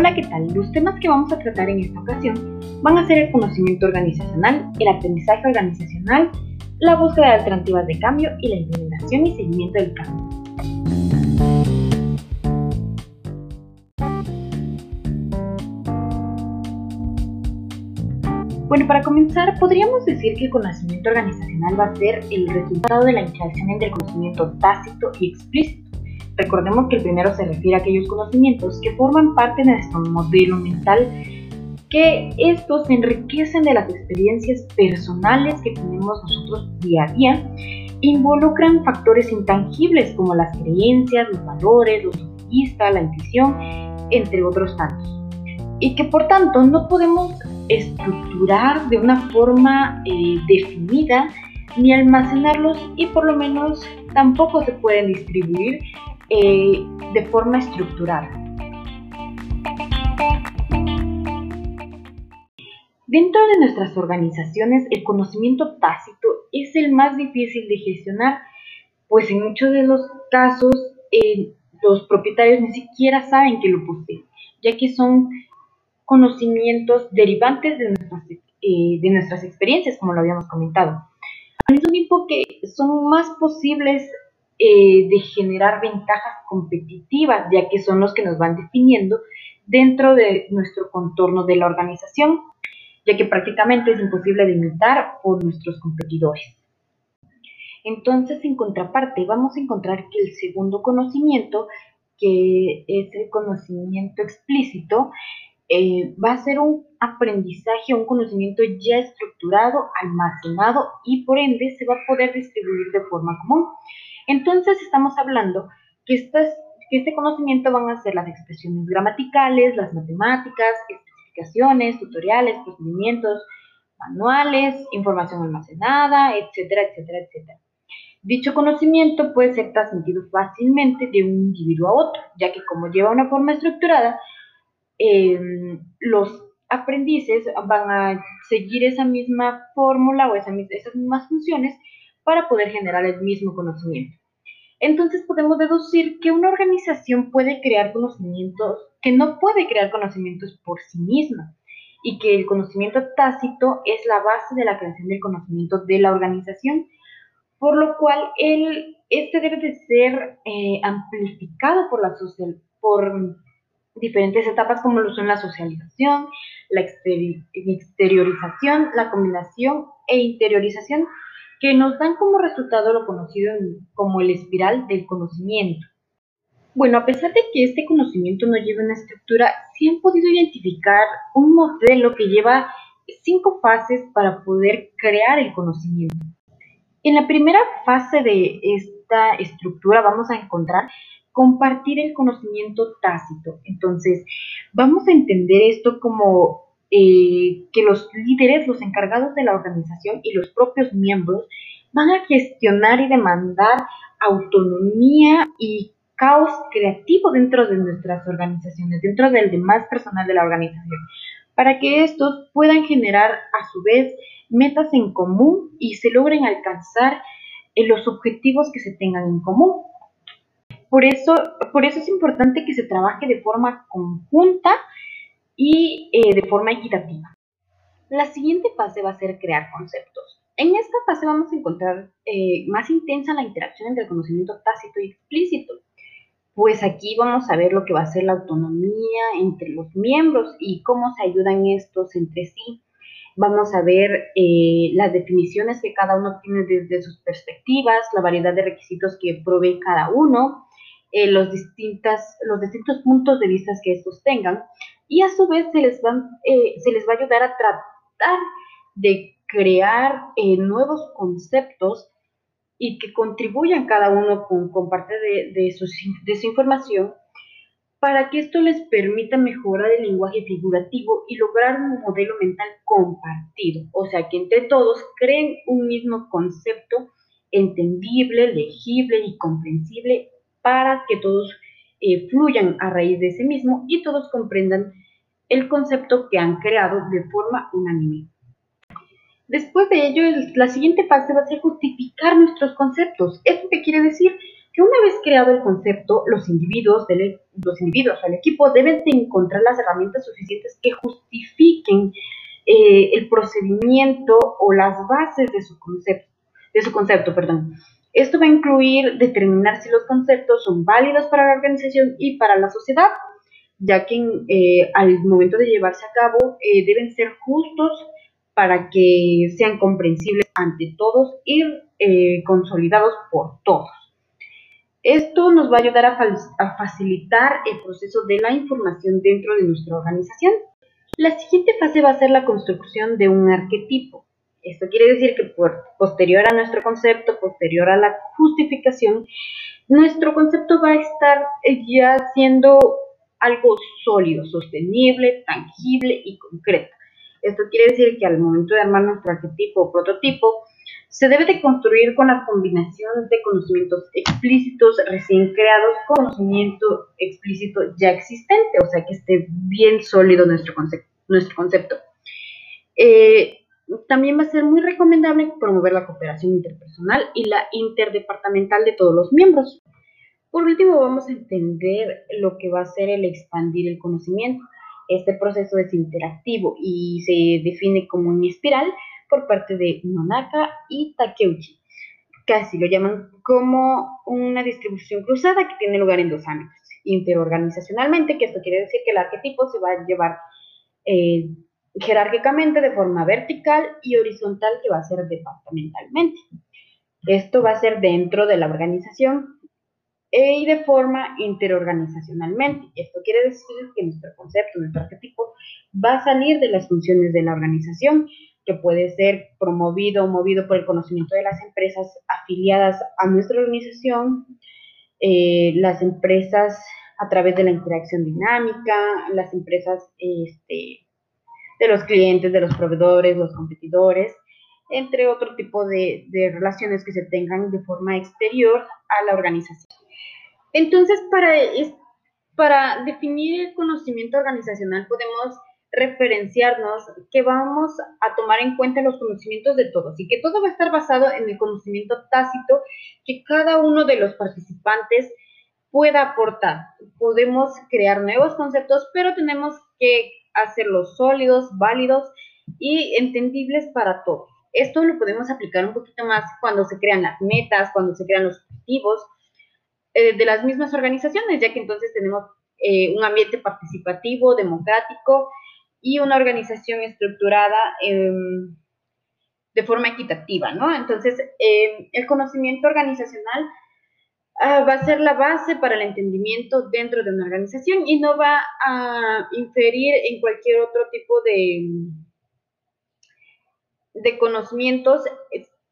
Hola, ¿qué tal? Los temas que vamos a tratar en esta ocasión van a ser el conocimiento organizacional, el aprendizaje organizacional, la búsqueda de alternativas de cambio y la implementación y seguimiento del cambio. Bueno, para comenzar, podríamos decir que el conocimiento organizacional va a ser el resultado de la interacción entre el conocimiento tácito y explícito Recordemos que el primero se refiere a aquellos conocimientos que forman parte de nuestro modelo mental, que estos se enriquecen de las experiencias personales que tenemos nosotros día a día, involucran factores intangibles como las creencias, los valores, los conquistas, la intuición, entre otros tantos. Y que por tanto no podemos estructurar de una forma eh, definida ni almacenarlos y por lo menos tampoco se pueden distribuir eh, de forma estructurada. Dentro de nuestras organizaciones, el conocimiento tácito es el más difícil de gestionar, pues en muchos de los casos eh, los propietarios ni siquiera saben que lo poseen, ya que son conocimientos derivantes de nuestras, eh, de nuestras experiencias, como lo habíamos comentado. Al mismo tiempo que son más posibles eh, de generar ventajas competitivas, ya que son los que nos van definiendo dentro de nuestro contorno de la organización, ya que prácticamente es imposible de imitar por nuestros competidores. Entonces, en contraparte, vamos a encontrar que el segundo conocimiento, que es el conocimiento explícito, eh, va a ser un aprendizaje, un conocimiento ya estructurado, almacenado y por ende se va a poder distribuir de forma común. Entonces estamos hablando que, este conocimiento van a ser las expresiones gramaticales, las matemáticas, especificaciones, tutoriales, procedimientos, manuales, información almacenada, etcétera, etcétera, etcétera. Dicho conocimiento puede ser transmitido fácilmente de un individuo a otro, ya que como lleva una forma estructurada, em, los aprendices van a seguir esa misma fórmula o esas mismas funciones para poder generar el mismo conocimiento. Entonces podemos deducir que una organización puede crear conocimientos, que no puede crear conocimientos por sí misma y que el conocimiento tácito es la base de la creación del conocimiento de la organización, por lo cual el, este debe de ser eh, amplificado por, la social, por diferentes etapas como lo son la socialización, la exteriorización, la combinación e interiorización que nos dan como resultado lo conocido como el espiral del conocimiento. Bueno, a pesar de que este conocimiento no lleva una estructura, sí han podido identificar un modelo que lleva cinco fases para poder crear el conocimiento. En la primera fase de esta estructura vamos a encontrar compartir el conocimiento tácito. Entonces, vamos a entender esto como eh, que los líderes, los encargados de la organización y los propios miembros van a gestionar y demandar autonomía y caos creativo dentro de nuestras organizaciones, dentro del demás personal de la organización, para que estos puedan generar a su vez metas en común y se logren alcanzar eh, los objetivos que se tengan en común. Por eso, por eso es importante que se trabaje de forma conjunta y eh, de forma equitativa. La siguiente fase va a ser crear conceptos. En esta fase vamos a encontrar eh, más intensa la interacción entre el conocimiento tácito y explícito, pues aquí vamos a ver lo que va a ser la autonomía entre los miembros y cómo se ayudan estos entre sí. Vamos a ver eh, las definiciones que cada uno tiene desde sus perspectivas, la variedad de requisitos que provee cada uno, los, distintas, los distintos puntos de vista que estos tengan y a su vez se les, eh, se les va a ayudar a tratar de crear eh, nuevos conceptos y que contribuyan cada uno con, parte de, de su información para que esto les permita mejorar el lenguaje figurativo y lograr un modelo mental compartido, o sea, que entre todos creen un mismo concepto entendible, legible y comprensible para que todos eh, fluyan a raíz de ese mismo y todos comprendan el concepto que han creado de forma unánime. Después de ello, la siguiente fase va a ser justificar nuestros conceptos. ¿Esto qué quiere decir? que una vez creado el concepto, los individuos, del, o el equipo deben de encontrar las herramientas suficientes que justifiquen eh, el procedimiento o las bases de su concepto, de su concepto, perdón. Esto va a incluir determinar si los conceptos son válidos para la organización y para la sociedad, ya que eh, al momento de llevarse a cabo eh, deben ser justos para que sean comprensibles ante todos y eh, consolidados por todos. Esto nos va a ayudar a, facilitar el proceso de la información dentro de nuestra organización. La siguiente fase va a ser la construcción de un arquetipo. Esto quiere decir que posterior a nuestro concepto, posterior a la justificación, nuestro concepto va a estar eh, ya siendo algo sólido, sostenible, tangible y concreto. Esto quiere decir que al momento de armar nuestro arquetipo o prototipo, se debe de construir con la combinación de conocimientos explícitos recién creados con conocimiento explícito ya existente, o sea que esté bien sólido nuestro concepto. Nuestro concepto. Eh, también va a ser muy recomendable promover la cooperación interpersonal y la interdepartamental de todos los miembros. Por último, vamos a entender lo que va a ser el expandir el conocimiento. Este proceso es interactivo y se define como una espiral por parte de Nonaka y Takeuchi. Casi lo llaman como una distribución cruzada que tiene lugar en dos ámbitos. Interorganizacionalmente, que esto quiere decir que el arquetipo se va a llevar eh, jerárquicamente de forma vertical y horizontal que va a ser departamentalmente. Esto va a ser dentro de la organización y de forma interorganizacionalmente. Esto quiere decir que nuestro concepto, nuestro arquetipo, va a salir de las funciones de la organización, que puede ser promovido o movido por el conocimiento de las empresas afiliadas a nuestra organización, eh, las empresas a través de la interacción dinámica, las empresas este, de los clientes, de los proveedores, los competidores, entre otro tipo de, relaciones que se tengan de forma exterior a la organización. Entonces, para, para definir el conocimiento organizacional podemos referenciarnos que vamos a tomar en cuenta los conocimientos de todos y que todo va a estar basado en el conocimiento tácito que cada uno de los participantes pueda aportar. Podemos crear nuevos conceptos, pero tenemos que hacerlos sólidos, válidos y entendibles para todos. Esto lo podemos aplicar un poquito más cuando se crean las metas, cuando se crean los objetivos eh, de las mismas organizaciones, ya que entonces tenemos eh, un ambiente participativo, democrático y una organización estructurada em, de forma equitativa, ¿no? Entonces, em, el conocimiento organizacional Ah, va a ser la base para el entendimiento dentro de una organización y no va a inferir en cualquier otro tipo de, de conocimientos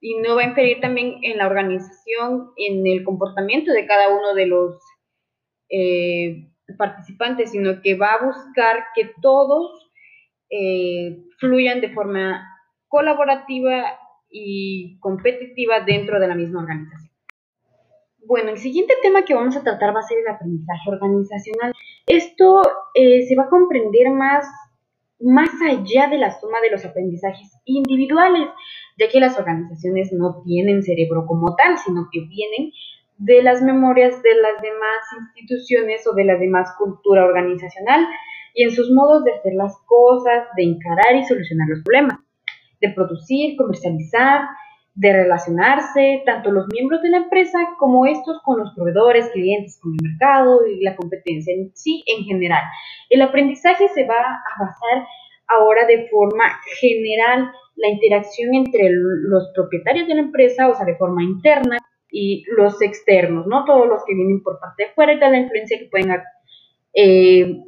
y no va a inferir también en la organización, en el comportamiento de cada uno de los eh, participantes, sino que va a buscar que todos eh, fluyan de forma colaborativa y competitiva dentro de la misma organización. Bueno, el siguiente tema que vamos a tratar va a ser el aprendizaje organizacional. Esto eh, se va a comprender más, más allá de la suma de los aprendizajes individuales, ya que las organizaciones no tienen cerebro como tal, sino que vienen de las memorias de las demás instituciones o de la demás cultura organizacional y en sus modos de hacer las cosas, de encarar y solucionar los problemas, de producir, comercializar, de relacionarse tanto los miembros de la empresa como estos con los proveedores, clientes, con el mercado y la competencia en sí en general. El aprendizaje se va a basar ahora de forma general la interacción entre los propietarios de la empresa, o sea, de forma interna, y los externos, ¿no? Todos los que vienen por parte de fuera y de la influencia que pueden, eh,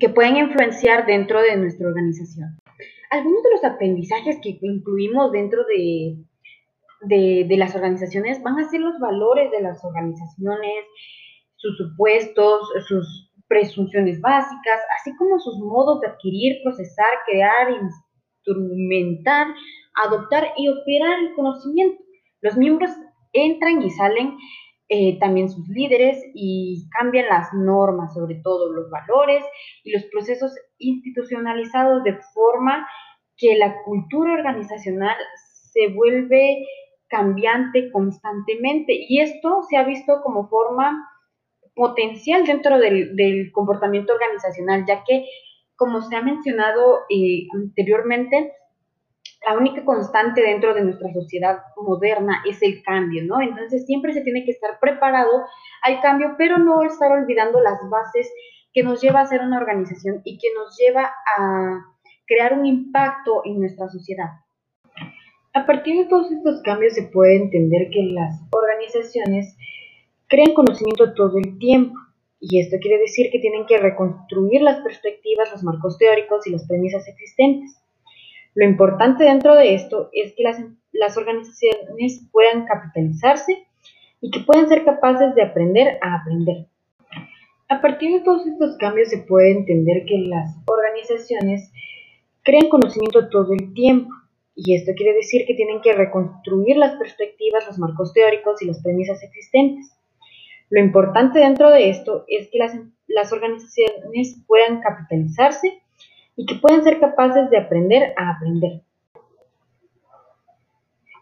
que pueden influenciar dentro de nuestra organización algunos de los aprendizajes que incluimos dentro de, de, las organizaciones van a ser los valores de las organizaciones, sus supuestos, sus presunciones básicas, así como sus modos de adquirir, procesar, crear, instrumentar, adoptar y operar el conocimiento. Los miembros entran y salen eh, también sus líderes y cambian las normas, sobre todo los valores y los procesos institucionalizados de forma que la cultura organizacional se vuelve cambiante constantemente. Y esto se ha visto como forma potencial dentro del, comportamiento organizacional, ya que, como se ha mencionado eh, anteriormente, la única constante dentro de nuestra sociedad moderna es el cambio, ¿no? Entonces siempre se tiene que estar preparado al cambio, pero no estar olvidando las bases que nos lleva a ser una organización y que nos lleva a crear un impacto en nuestra sociedad. A partir de todos estos cambios se puede entender que las organizaciones crean conocimiento todo el tiempo. Y esto quiere decir que tienen que reconstruir las perspectivas, los marcos teóricos y las premisas existentes. Lo importante dentro de esto es que las, las organizaciones puedan capitalizarse y que puedan ser capaces de aprender a aprender. A partir de todos estos cambios se puede entender que las organizaciones crean conocimiento todo el tiempo. Y esto quiere decir que tienen que reconstruir las perspectivas, los marcos teóricos y las premisas existentes. Lo importante dentro de esto es que las, las organizaciones puedan capitalizarse y que pueden ser capaces de aprender a aprender.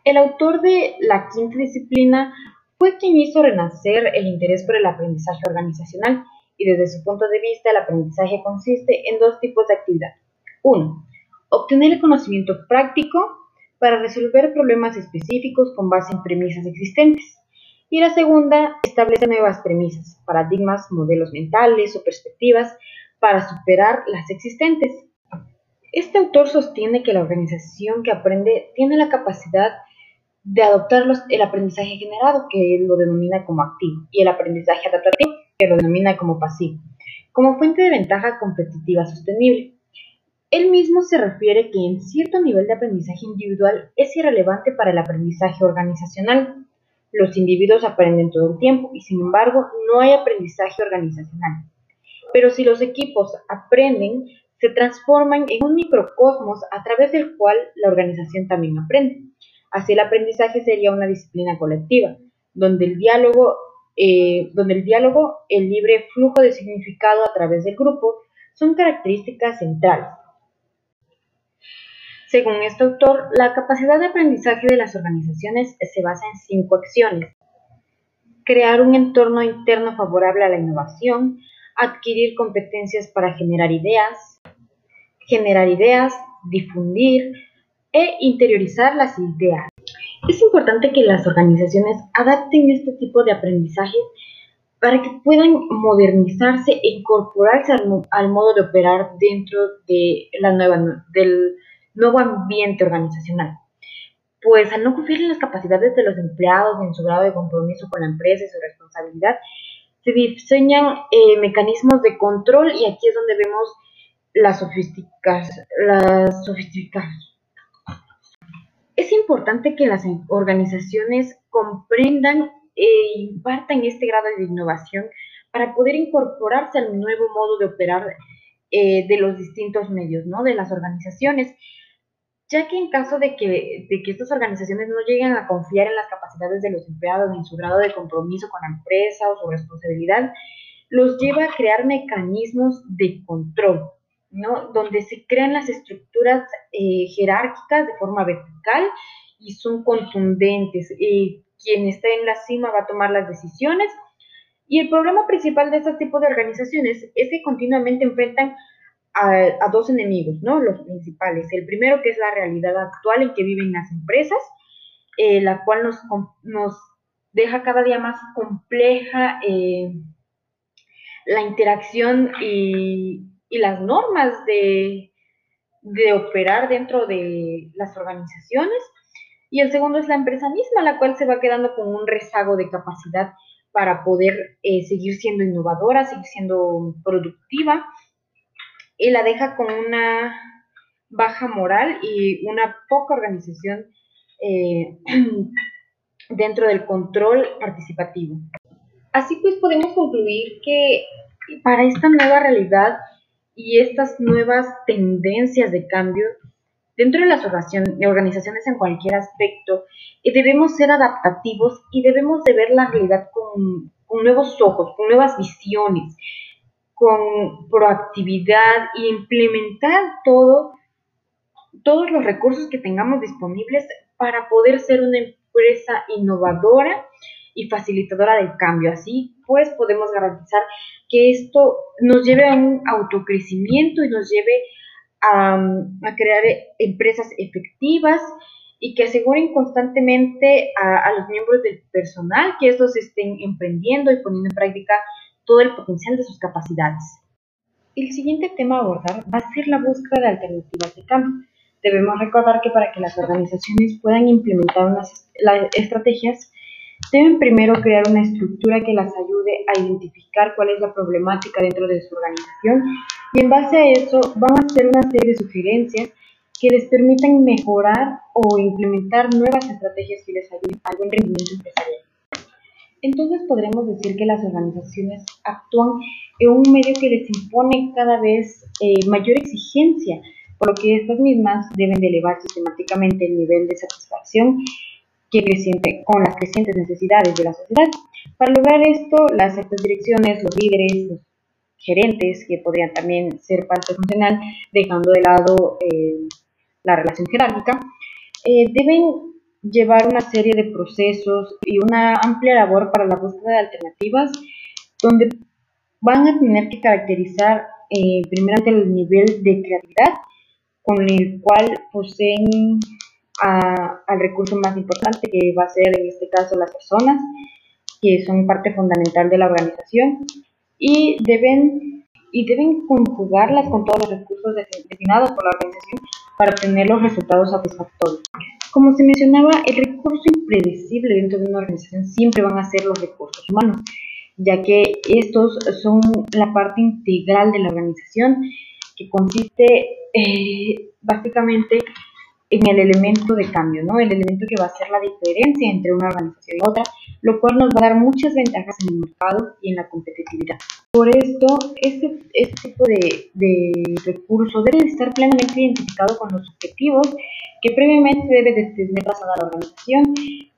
El autor de la quinta disciplina fue quien hizo renacer el interés por el aprendizaje organizacional y desde su punto de vista el aprendizaje consiste en dos tipos de actividad. Uno, obtener el conocimiento práctico para resolver problemas específicos con base en premisas existentes. Y la segunda, establece nuevas premisas, paradigmas, modelos mentales o perspectivas para superar las existentes. Este autor sostiene que la organización que aprende tiene la capacidad de adoptar el aprendizaje generado, que él lo denomina como activo, y el aprendizaje adaptativo, que lo denomina como pasivo, como fuente de ventaja competitiva sostenible. Él mismo se refiere que en cierto nivel de aprendizaje individual es irrelevante para el aprendizaje organizacional. Los individuos aprenden todo el tiempo y sin embargo no hay aprendizaje organizacional. Pero si los equipos aprenden, se transforman en un microcosmos a través del cual la organización también aprende. Así el aprendizaje sería una disciplina colectiva, donde el diálogo, eh, donde el diálogo, el libre flujo de significado a través del grupo son características centrales. Según este autor, la capacidad de aprendizaje de las organizaciones se basa en cinco acciones. Crear un entorno interno favorable a la innovación, adquirir competencias para generar ideas, generar ideas, difundir e interiorizar las ideas. Es importante que las organizaciones adapten este tipo de aprendizajes para que puedan modernizarse e incorporarse al, modo de operar dentro de la nueva, del nuevo ambiente organizacional. Pues al no confiar en las capacidades de los empleados, en su grado de compromiso con la empresa y su responsabilidad, se diseñan eh, mecanismos de control y aquí es donde vemos las sofisticaciones. Las sofisticaciones. Es importante que las organizaciones comprendan e impartan este grado de innovación para poder incorporarse al nuevo modo de operar eh, de los distintos medios, ¿no? De las organizaciones, ya que en caso de que, de que estas organizaciones no lleguen a confiar en las capacidades de los empleados, en su grado de compromiso con la empresa o su responsabilidad, los lleva a crear mecanismos de control, ¿no? Donde se crean las estructuras eh, jerárquicas de forma vertical y son contundentes. Eh, quien está en la cima va a tomar las decisiones. Y el problema principal de este tipo de organizaciones es que continuamente enfrentan a, dos enemigos, ¿no? Los principales. El primero que es la realidad actual en que viven las empresas, eh, la cual nos, nos, deja cada día más compleja la interacción y, y las normas de, de operar dentro de las organizaciones. Y el segundo es la empresa misma, la cual se va quedando con un rezago de capacidad para poder eh, seguir siendo innovadora, seguir siendo productiva, y la deja con una baja moral y una poca organización eh, dentro del control participativo. Así pues podemos concluir que para esta nueva realidad y estas nuevas tendencias de cambio dentro de las organizaciones en cualquier aspecto, eh, debemos ser adaptativos y debemos de ver la realidad con, nuevos ojos, con nuevas visiones, con proactividad e implementar todo, todos los recursos que tengamos disponibles para poder ser una, empresa innovadora y facilitadora del cambio. Así pues podemos garantizar que esto nos lleve a un autocrecimiento y nos lleve a, crear empresas efectivas y que aseguren constantemente a, los miembros del personal que estos estén emprendiendo y poniendo en práctica todo el potencial de sus capacidades. El siguiente tema a abordar va a ser la búsqueda de alternativas de cambio. Debemos recordar que para que las organizaciones puedan implementar unas estrategias, deben primero crear una estructura que las ayude a identificar cuál es la problemática dentro de su organización y en base a eso van a hacer una serie de sugerencias que les permitan mejorar o implementar nuevas estrategias que les ayuden al buen rendimiento empresarial. Entonces podremos decir que las organizaciones actúan en un medio que les impone cada vez eh, mayor exigencia, por lo que estas mismas deben de elevar sistemáticamente el nivel de satisfacción con las crecientes necesidades de la sociedad. Para lograr esto, las altas direcciones, los líderes, los gerentes, que podrían también ser parte funcional, dejando de lado eh, la relación jerárquica, eh, deben llevar una serie de procesos y una amplia labor para la búsqueda de alternativas donde van a tener que caracterizar eh, primeramente el nivel de creatividad con el cual poseen al recurso más importante que va a ser en este caso las personas que son parte fundamental de la organización y deben y deben conjugarlas con todos los recursos destinados por la organización para obtener los resultados satisfactorios. Como se mencionaba, el recurso impredecible dentro de una organización siempre van a ser los recursos humanos, ya que estos son la parte integral de la organización que consiste eh, básicamente en el elemento de cambio, ¿no? El elemento que va a hacer la diferencia entre una organización y otra, lo cual nos va a dar muchas ventajas en el mercado y en la competitividad. Por esto, este, este tipo de, de recurso debe estar plenamente identificado con los objetivos que previamente debe de tener trazada la organización,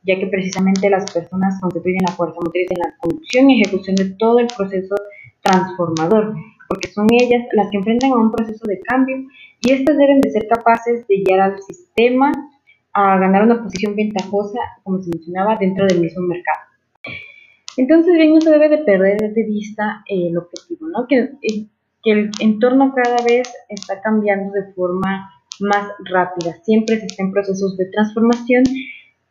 ya que precisamente las personas constituyen la fuerza motriz en la conducción y ejecución de todo el proceso transformador, porque son ellas las que enfrentan a un proceso de cambio y estas deben de ser capaces de guiar al sistema a ganar una posición ventajosa, como se mencionaba, dentro del mismo mercado. Entonces, bien, no se debe de perder de vista el objetivo, ¿no? Que, eh, que el entorno cada vez está cambiando de forma más rápida, siempre se está en procesos de transformación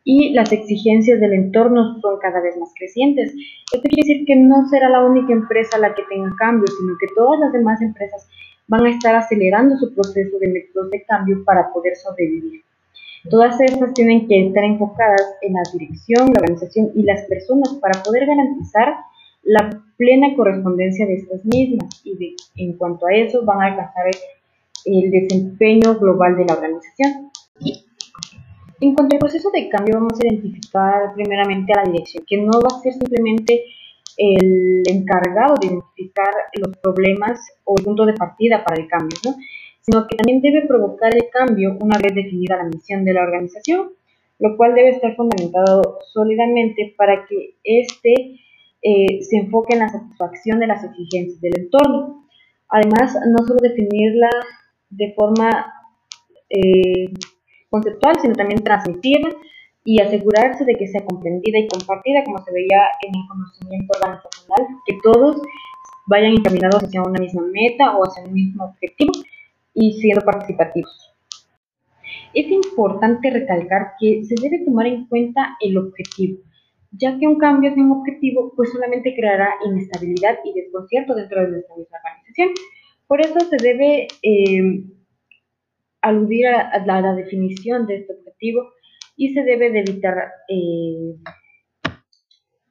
y las exigencias del entorno son cada vez más crecientes. Esto quiere decir que no será la única empresa la que tenga cambios, sino que todas las demás empresas van a estar acelerando su proceso de métodos de cambio para poder sobrevivir. Todas estas tienen que estar enfocadas en la dirección, la organización y las personas para poder garantizar la plena correspondencia de estas mismas y en cuanto a eso van a alcanzar el desempeño global de la organización. En cuanto al proceso de cambio, vamos a identificar primeramente a la dirección, que no va a ser simplemente el encargado de identificar los problemas o el punto de partida para el cambio, sino que también debe provocar el cambio una vez definida la misión de la organización, lo cual debe estar fundamentado sólidamente para que éste eh, se enfoque en la satisfacción de las exigencias del entorno. Además, no solo definirla de forma eh, conceptual, sino también transmitirla y asegurarse de que sea comprendida y compartida, como se veía en el conocimiento organizacional, que todos vayan encaminados hacia una misma meta o hacia un mismo objetivo y siendo participativos. Es importante recalcar que se debe tomar en cuenta el objetivo, ya que un cambio sin objetivo pues solamente creará inestabilidad y desconcierto dentro de nuestra misma organización. Por eso se debe eh, aludir a, la, definición de este objetivo y se debe de evitar eh,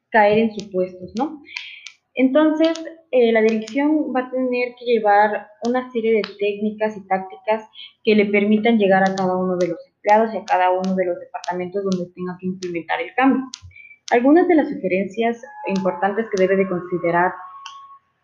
caer en supuestos, ¿no? Entonces, eh, la dirección va a tener que llevar una serie de técnicas y tácticas que le permitan llegar a cada uno de los empleados y a cada uno de los departamentos donde tenga que implementar el cambio. Algunas de las sugerencias importantes que debe de considerar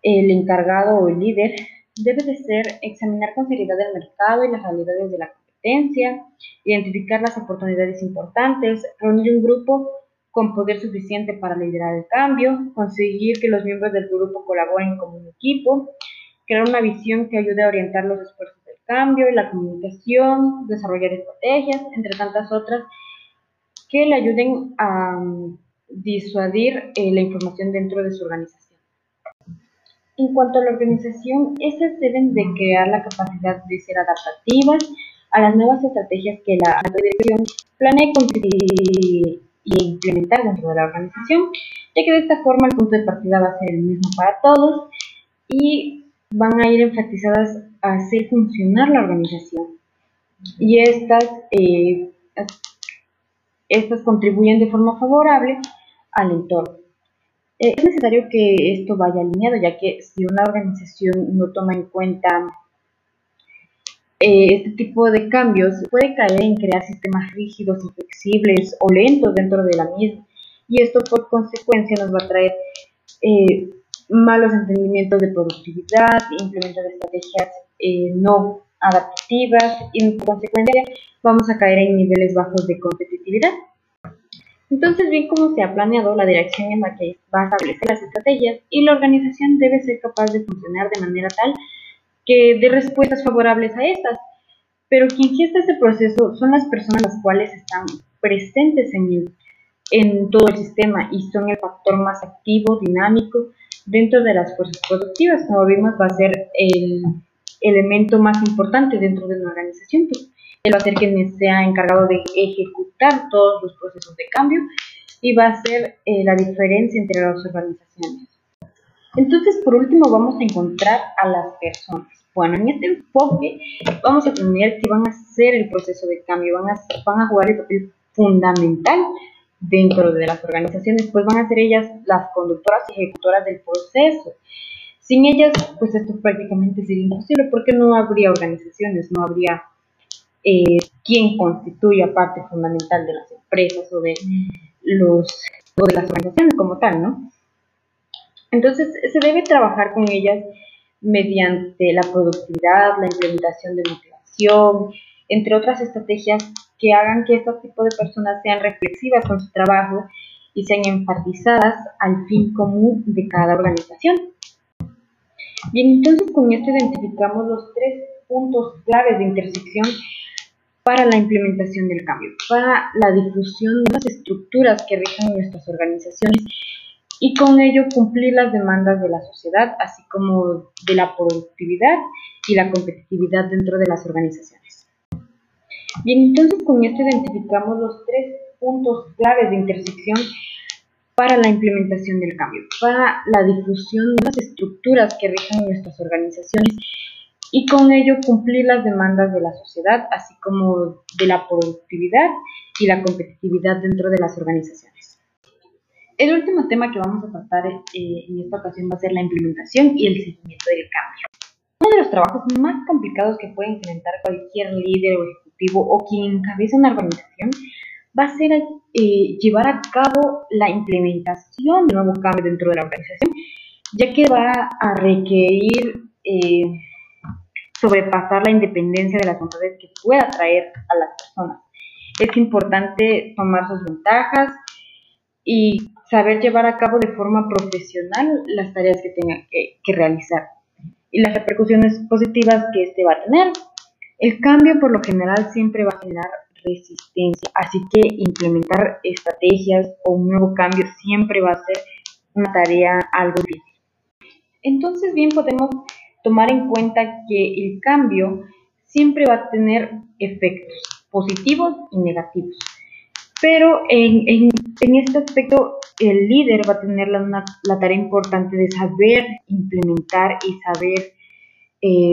el encargado o el líder debe de ser examinar con seriedad el mercado y las realidades de la competencia, identificar las oportunidades importantes, reunir un grupo con poder suficiente para liderar el cambio, conseguir que los miembros del grupo colaboren como un equipo, crear una visión que ayude a orientar los esfuerzos del cambio y la comunicación, desarrollar estrategias, entre tantas otras, que le ayuden a mm, disuadir eh, la información dentro de su organización. En cuanto a la organización, estas deben de crear la capacidad de ser adaptativas a las nuevas estrategias que la dirección planea y implementar dentro de la organización, ya que de esta forma el punto de partida va a ser el mismo para todos y van a ir enfatizadas a hacer funcionar la organización. Y estas, eh, estas contribuyen de forma favorable al entorno. Eh, es necesario que esto vaya alineado, ya que si una organización no toma en cuenta eh, este tipo de cambios, puede caer en crear sistemas rígidos, inflexibles o lentos dentro de la misma. Y esto por consecuencia nos va a traer eh, malos entendimientos de productividad, implementar estrategias no adaptativas y por consecuencia vamos a caer en niveles bajos de competitividad. Entonces, bien como se ha planeado, la dirección en la que va a establecer las estrategias y la organización debe ser capaz de funcionar de manera tal que dé respuestas favorables a estas. Pero quien gesta este proceso son las personas las cuales están presentes en, en todo el sistema y son el factor más activo, dinámico dentro de las fuerzas productivas. Como vimos, va a ser el elemento más importante dentro de una organización. Él va a ser quien sea encargado de ejecutar todos los procesos de cambio y va a ser eh, la diferencia entre las organizaciones. Entonces, por último, vamos a encontrar a las personas. Bueno, en este enfoque vamos a tener que van a hacer el proceso de cambio, van a, van a jugar el papel fundamental dentro de las organizaciones, pues van a ser ellas las conductoras y ejecutoras del proceso. Sin ellas, pues esto prácticamente sería imposible porque no habría organizaciones, no habría eh, quién constituye parte fundamental de las empresas o de, los, o de las organizaciones como tal, ¿no? Entonces, se debe trabajar con ellas mediante la productividad, la implementación de motivación, entre otras estrategias que hagan que este tipo de personas sean reflexivas con su trabajo y sean enfatizadas al fin común de cada organización. Bien, entonces con esto identificamos los tres puntos claves de intersección para la implementación del cambio, para la difusión de las estructuras que rigen nuestras organizaciones y con ello cumplir las demandas de la sociedad, así como de la productividad y la competitividad dentro de las organizaciones. Bien, entonces con esto identificamos los tres puntos claves de intersección para la implementación del cambio, para la difusión de las estructuras que rigen nuestras organizaciones y con ello cumplir las demandas de la sociedad, así como de la productividad y la competitividad dentro de las organizaciones. El último tema que vamos a tratar eh, en esta ocasión va a ser la implementación y el seguimiento del cambio. Uno de los trabajos más complicados que puede implementar cualquier líder o ejecutivo o quien encabeza una organización va a ser eh, llevar a cabo la implementación del nuevo cambio dentro de la organización, ya que va a requerir eh, sobrepasar la independencia de las voluntades que pueda traer a las personas. Es importante tomar sus ventajas y saber llevar a cabo de forma profesional las tareas que tenga que, realizar y las repercusiones positivas que éste va a tener. El cambio por lo general siempre va a generar resistencia, así que implementar estrategias o un nuevo cambio siempre va a ser una tarea algo difícil. Entonces bien podemos tomar en cuenta que el cambio siempre va a tener efectos positivos y negativos. Pero en, este aspecto el líder va a tener la, tarea importante de saber implementar y saber eh,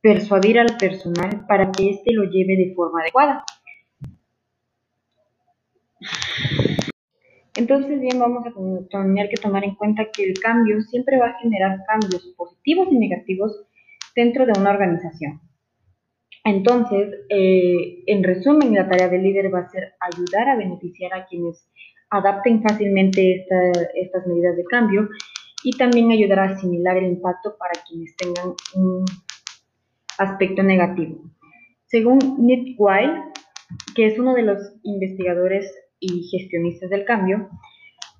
persuadir al personal para que éste lo lleve de forma adecuada. Entonces, bien, vamos a tener que tomar en cuenta que el cambio siempre va a generar cambios positivos y negativos dentro de una organización. Entonces, eh, en resumen, la tarea del líder va a ser ayudar a beneficiar a quienes adapten fácilmente estas medidas de cambio y también ayudar a asimilar el impacto para quienes tengan un aspecto negativo. Según Nick Weil, que es uno de los investigadores y gestionistas del cambio,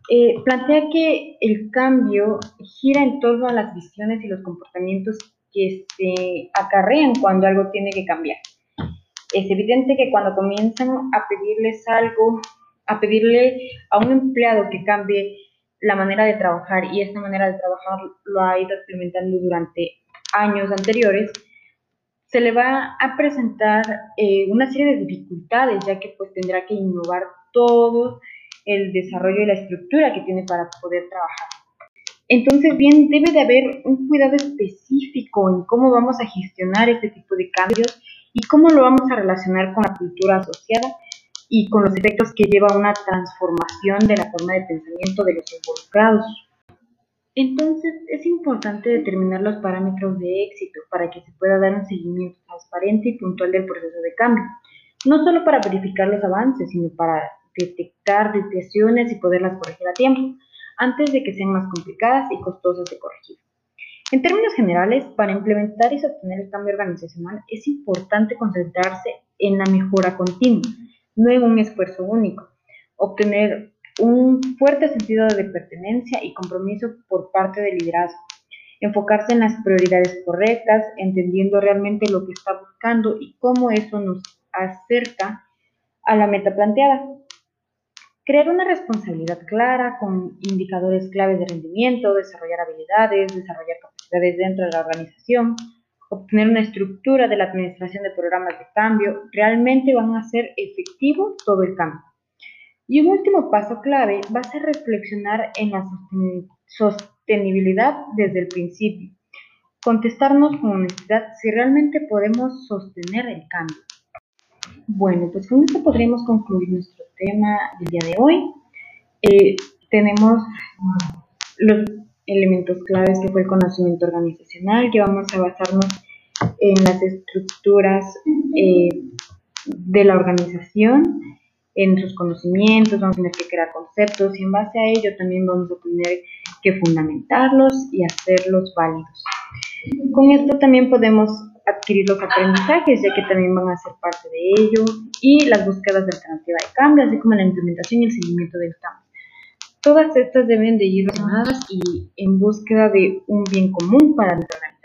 eh, plantea que el cambio gira en torno a las visiones y los comportamientos que se acarrean cuando algo tiene que cambiar. Es evidente que cuando comienzan a pedirles algo, a pedirle a un empleado que cambie la manera de trabajar y esta manera de trabajar lo ha ido implementando durante años anteriores, se le va a presentar eh, una serie de dificultades, ya que pues tendrá que innovar todo el desarrollo y la estructura que tiene para poder trabajar. Entonces, bien, debe de haber un cuidado específico en cómo vamos a gestionar este tipo de cambios y cómo lo vamos a relacionar con la cultura asociada y con los efectos que lleva una transformación de la forma de pensamiento de los involucrados. Entonces, es importante determinar los parámetros de éxito para que se pueda dar un seguimiento transparente y puntual del proceso de cambio, no solo para verificar los avances, sino para detectar desviaciones y poderlas corregir a tiempo, antes de que sean más complicadas y costosas de corregir. En términos generales, para implementar y sostener el cambio organizacional es importante concentrarse en la mejora continua, no en un esfuerzo único. Obtener un fuerte sentido de pertenencia y compromiso por parte del liderazgo. Enfocarse en las prioridades correctas, entendiendo realmente lo que está buscando y cómo eso nos acerca a la meta planteada. Crear una responsabilidad clara con indicadores claves de rendimiento, desarrollar habilidades, desarrollar capacidades dentro de la organización, obtener una estructura de la administración de programas de cambio, realmente van a hacer efectivo todo el cambio. Y un último paso clave va a ser reflexionar en la sostenibilidad desde el principio. Contestarnos con honestidad si realmente podemos sostener el cambio. Bueno, pues con esto podríamos concluir nuestro tema del día de hoy. Eh, tenemos los elementos claves que fue el conocimiento organizacional, que vamos a basarnos en las estructuras eh, de la organización, en sus conocimientos, vamos a tener que crear conceptos y en base a ello también vamos a tener que fundamentarlos y hacerlos válidos. Con esto también podemos adquirir los aprendizajes, ya que también van a ser parte de ello, y las búsquedas de alternativa de cambio, así como la implementación y el seguimiento del cambio. Todas estas deben de ir relacionadas y en búsqueda de un bien común para nuestra organización.